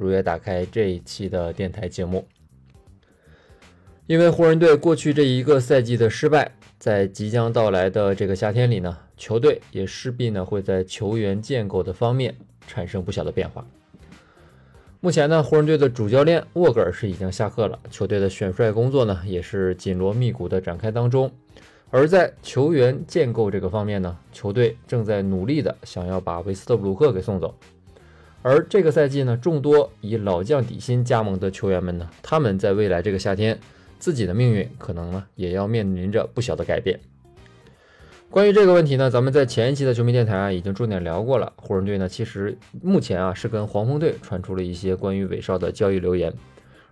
如约打开这一期的电台节目。因为湖人队过去这一个赛季的失败，在即将到来的这个夏天里呢，球队也势必呢会在球员建构的方面产生不小的变化。目前呢，湖人队的主教练沃格尔是已经下课了，球队的选帅工作呢也是紧锣密鼓的展开当中。而在球员建构这个方面呢，球队正在努力的想要把维斯特布鲁克给送走。而这个赛季呢，众多以老将底薪加盟的球员们呢，他们在未来这个夏天，自己的命运可能呢也要面临着不小的改变。关于这个问题呢，咱们在前一期的球迷电台啊已经重点聊过了。湖人队呢，其实目前啊是跟黄蜂队传出了一些关于韦少的交易流言，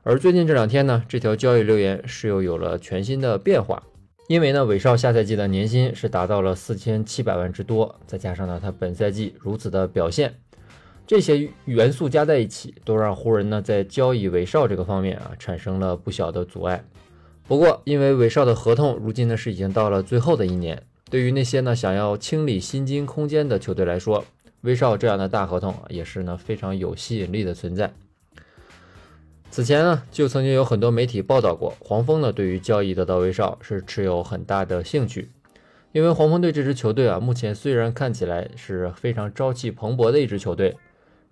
而最近这两天呢，这条交易流言是又有了全新的变化。因为呢，韦少下赛季的年薪是达到了四千七百万之多，再加上呢，他本赛季如此的表现，这些元素加在一起，都让湖人呢在交易韦少这个方面啊产生了不小的阻碍。不过，因为韦少的合同如今呢是已经到了最后的一年，对于那些呢想要清理薪金空间的球队来说，威少这样的大合同也是呢非常有吸引力的存在。此前呢，就曾经有很多媒体报道过，黄蜂呢对于交易得到威少是持有很大的兴趣，因为黄蜂队这支球队啊，目前虽然看起来是非常朝气蓬勃的一支球队，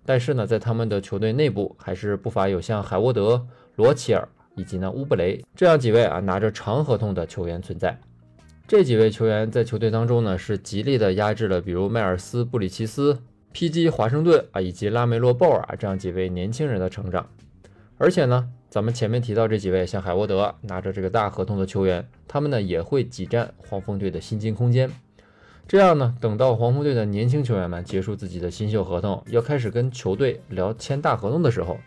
但是呢，在他们的球队内部还是不乏有像海沃德、罗齐尔以及呢乌布雷这样几位啊拿着长合同的球员存在。这几位球员在球队当中呢，是极力的压制了，比如迈尔斯、布里奇斯、PG 华盛顿啊以及拉梅洛鲍尔啊这样几位年轻人的成长。而且呢，咱们前面提到这几位像海沃德拿着这个大合同的球员，他们呢也会挤占黄蜂队的薪金空间。这样呢，等到黄蜂队的年轻球员们结束自己的新秀合同，要开始跟球队聊签大合同的时候，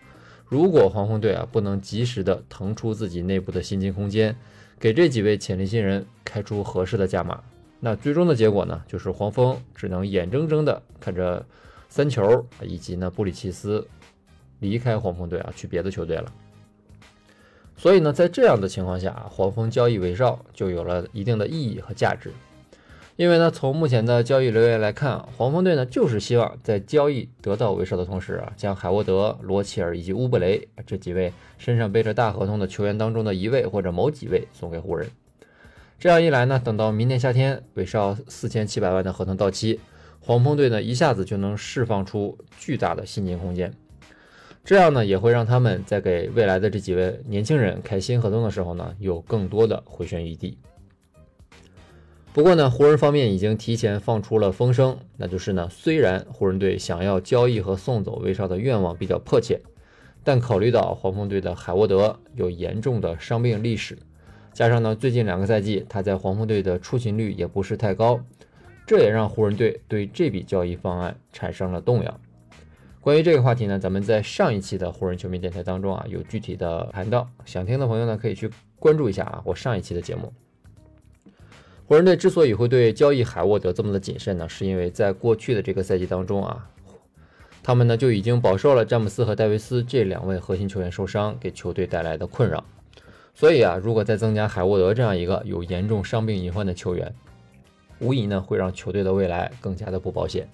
如果黄蜂队啊不能及时的腾出自己内部的薪金空间，给这几位潜力新人开出合适的价码，那最终的结果呢，就是黄蜂只能眼睁睁的看着三球以及呢布里奇斯。离开黄蜂队啊，去别的球队了。所以呢，在这样的情况下，黄蜂交易韦少就有了一定的意义和价值。因为呢，从目前的交易流言来看，黄蜂队呢就是希望在交易得到韦少的同时啊，将海沃德、罗齐尔以及乌布雷这几位身上背着大合同的球员当中的一位或者某几位送给湖人。这样一来呢，等到明年夏天韦少四千七百万的合同到期，黄蜂队呢一下子就能释放出巨大的薪金空间。这样呢，也会让他们在给未来的这几位年轻人开新合同的时候呢，有更多的回旋余地。不过呢，湖人方面已经提前放出了风声，那就是呢，虽然湖人队想要交易和送走威少的愿望比较迫切，但考虑到黄蜂队的海沃德有严重的伤病历史，加上呢，最近两个赛季他在黄蜂队的出勤率也不是太高，这也让湖人队对这笔交易方案产生了动摇。关于这个话题呢，咱们在上一期的湖人球迷电台当中啊，有具体的谈到，想听的朋友呢，可以去关注一下啊，我上一期的节目。湖人队之所以会对交易海沃德这么的谨慎呢，是因为在过去的这个赛季当中啊，他们呢就已经饱受了詹姆斯和戴维斯这两位核心球员受伤给球队带来的困扰，所以啊，如果再增加海沃德这样一个有严重伤病隐患的球员，无疑呢会让球队的未来更加的不保险。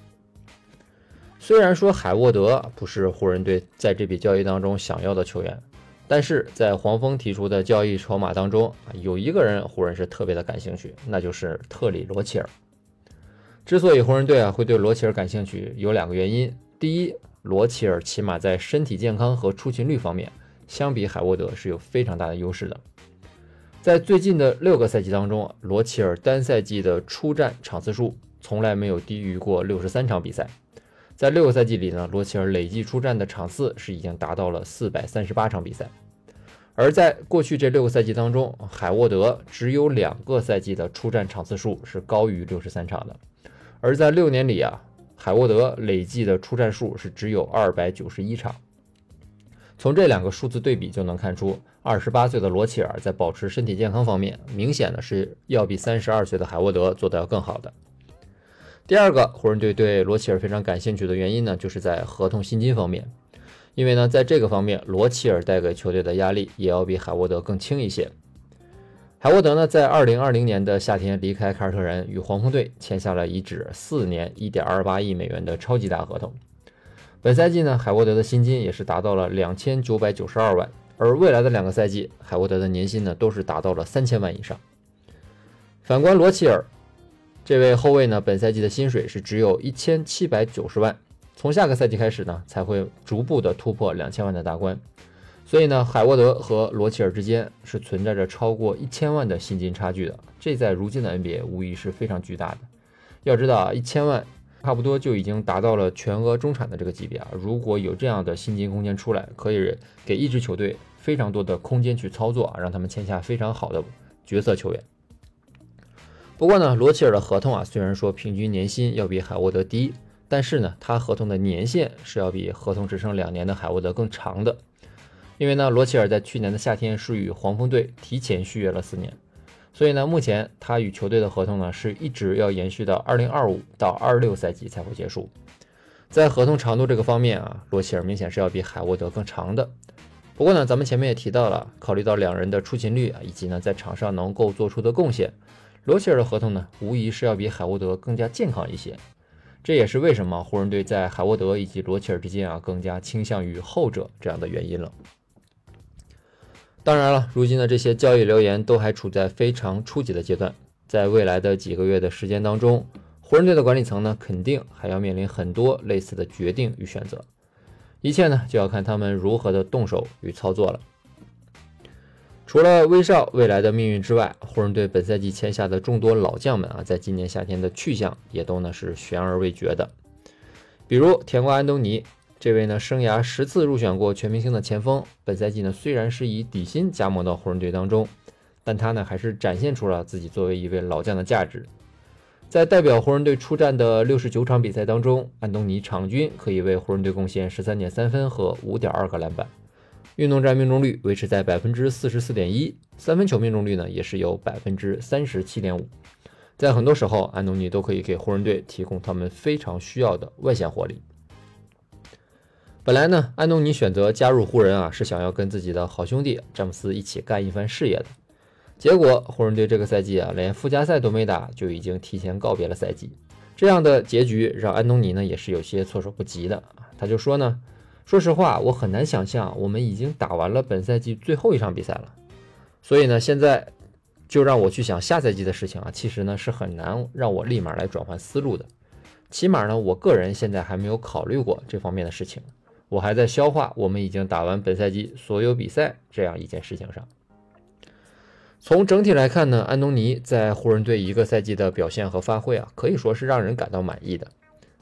虽然说海沃德不是湖人队在这笔交易当中想要的球员，但是在黄蜂提出的交易筹码当中啊，有一个人湖人是特别的感兴趣，那就是特里罗齐尔。之所以湖人队啊会对罗齐尔感兴趣，有两个原因：第一，罗齐尔起码在身体健康和出勤率方面，相比海沃德是有非常大的优势的。在最近的六个赛季当中，罗齐尔单赛季的出战场次数从来没有低于过六十三场比赛。在六个赛季里呢，罗齐尔累计出战的场次是已经达到了四百三十八场比赛，而在过去这六个赛季当中，海沃德只有两个赛季的出战场次数是高于六十三场的，而在六年里啊，海沃德累计的出战数是只有二百九十一场。从这两个数字对比就能看出，二十八岁的罗齐尔在保持身体健康方面，明显的是要比三十二岁的海沃德做得要更好的。第二个，湖人队对罗齐尔非常感兴趣的原因呢，就是在合同薪金方面，因为呢，在这个方面，罗齐尔带给球队的压力也要比海沃德更轻一些。海沃德呢，在二零二零年的夏天离开凯尔特人，与黄蜂队签下了一纸四年一点二八亿美元的超级大合同。本赛季呢，海沃德的薪金也是达到了两千九百九十二万，而未来的两个赛季，海沃德的年薪呢都是达到了三千万以上。反观罗齐尔这位后卫呢，本赛季的薪水是只有一千七百九十万，从下个赛季开始呢，才会逐步的突破两千万的大关。所以呢，海沃德和罗齐尔之间是存在着超过一千万的薪金差距的，这在如今的 NBA 无疑是非常巨大的。要知道啊，一千万差不多就已经达到了全额中产的这个级别啊。如果有这样的薪金空间出来，可以给一支球队非常多的空间去操作啊，让他们签下非常好的角色球员。不过呢，罗齐尔的合同啊，虽然说平均年薪要比海沃德低，但是呢，他合同的年限是要比合同只剩两年的海沃德更长的。因为呢，罗齐尔在去年的夏天是与黄蜂队提前续约了四年，所以呢，目前他与球队的合同呢是一直要延续到二零二五到二六赛季才会结束。在合同长度这个方面啊，罗齐尔明显是要比海沃德更长的。不过呢，咱们前面也提到了，考虑到两人的出勤率啊，以及呢在场上能够做出的贡献，罗齐尔的合同呢无疑是要比海沃德更加健康一些。这也是为什么湖人队在海沃德以及罗齐尔之间啊更加倾向于后者这样的原因了。当然了，如今的这些交易流言都还处在非常初级的阶段，在未来的几个月的时间当中，湖人队的管理层呢，肯定还要面临很多类似的决定与选择，一切呢就要看他们如何的动手与操作了。除了威少未来的命运之外，湖人队本赛季签下的众多老将们啊，在今年夏天的去向也都呢是悬而未决的，比如甜瓜安东尼。这位呢，生涯十次入选过全明星的前锋，本赛季呢虽然是以底薪加盟到湖人队当中，但他呢还是展现出了自己作为一位老将的价值。在代表湖人队出战的六十九场比赛当中，安东尼场均可以为湖人队贡献十三点三分和五点二个篮板，运动战命中率维持在百分之四十四点一，三分球命中率呢也是有百分之三十七点五。在很多时候，安东尼都可以给湖人队提供他们非常需要的外线火力。本来呢，安东尼选择加入湖人啊，是想要跟自己的好兄弟詹姆斯一起干一番事业的。结果湖人队这个赛季啊，连附加赛都没打，就已经提前告别了赛季。这样的结局让安东尼呢也是有些措手不及的他就说呢，说实话，我很难想象我们已经打完了本赛季最后一场比赛了。所以呢，现在就让我去想下赛季的事情啊，其实呢是很难让我立马来转换思路的。起码呢，我个人现在还没有考虑过这方面的事情。我还在消化我们已经打完本赛季所有比赛这样一件事情上。从整体来看呢，安东尼在湖人队一个赛季的表现和发挥啊，可以说是让人感到满意的。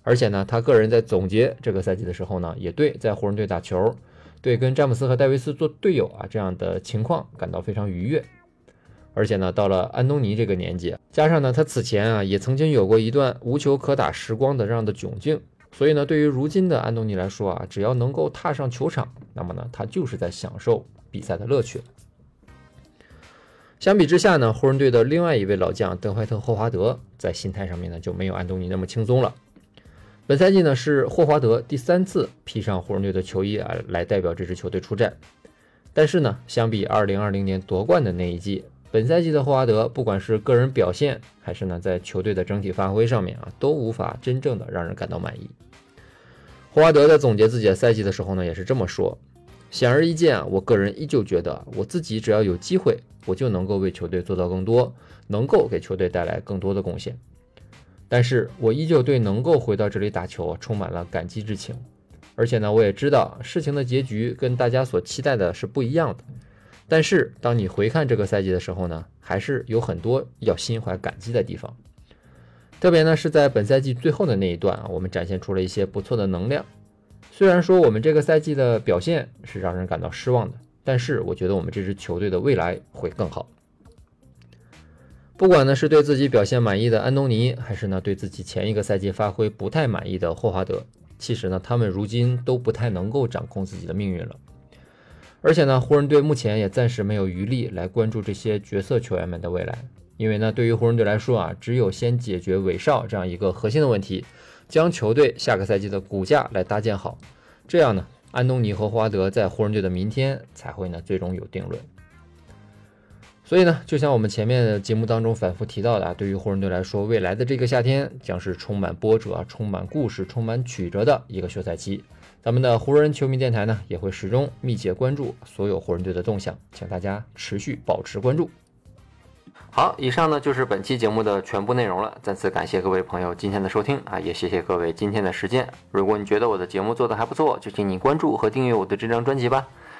而且呢，他个人在总结这个赛季的时候呢，也对在湖人队打球，对跟詹姆斯和戴维斯做队友啊这样的情况感到非常愉悦。而且呢，到了安东尼这个年纪，加上呢他此前啊也曾经有过一段无球可打时光的这样的窘境。所以呢，对于如今的安东尼来说啊，只要能够踏上球场，那么呢，他就是在享受比赛的乐趣。相比之下呢，湖人队的另外一位老将德怀特·霍华德在心态上面呢就没有安东尼那么轻松了。本赛季呢是霍华德第三次披上湖人队的球衣啊，来代表这支球队出战。但是呢，相比2020年夺冠的那一季。本赛季的霍华德，不管是个人表现，还是呢在球队的整体发挥上面啊，都无法真正的让人感到满意。霍华德在总结自己的赛季的时候呢，也是这么说：显而易见啊，我个人依旧觉得，我自己只要有机会，我就能够为球队做到更多，能够给球队带来更多的贡献。但是我依旧对能够回到这里打球充满了感激之情，而且呢，我也知道事情的结局跟大家所期待的是不一样的。但是，当你回看这个赛季的时候呢，还是有很多要心怀感激的地方。特别呢是在本赛季最后的那一段啊，我们展现出了一些不错的能量。虽然说我们这个赛季的表现是让人感到失望的，但是我觉得我们这支球队的未来会更好。不管呢是对自己表现满意的安东尼，还是呢对自己前一个赛季发挥不太满意的霍华德，其实呢他们如今都不太能够掌控自己的命运了。而且呢，湖人队目前也暂时没有余力来关注这些角色球员们的未来，因为呢，对于湖人队来说啊，只有先解决韦少这样一个核心的问题，将球队下个赛季的骨架来搭建好，这样呢，安东尼和霍华德在湖人队的明天才会呢最终有定论。所以呢，就像我们前面的节目当中反复提到的啊，对于湖人队来说，未来的这个夏天将是充满波折、充满故事、充满曲折的一个休赛期。咱们的湖人球迷电台呢，也会始终密切关注所有湖人队的动向，请大家持续保持关注。好，以上呢就是本期节目的全部内容了。再次感谢各位朋友今天的收听啊，也谢谢各位今天的时间。如果你觉得我的节目做得还不错，就请你关注和订阅我的这张专辑吧。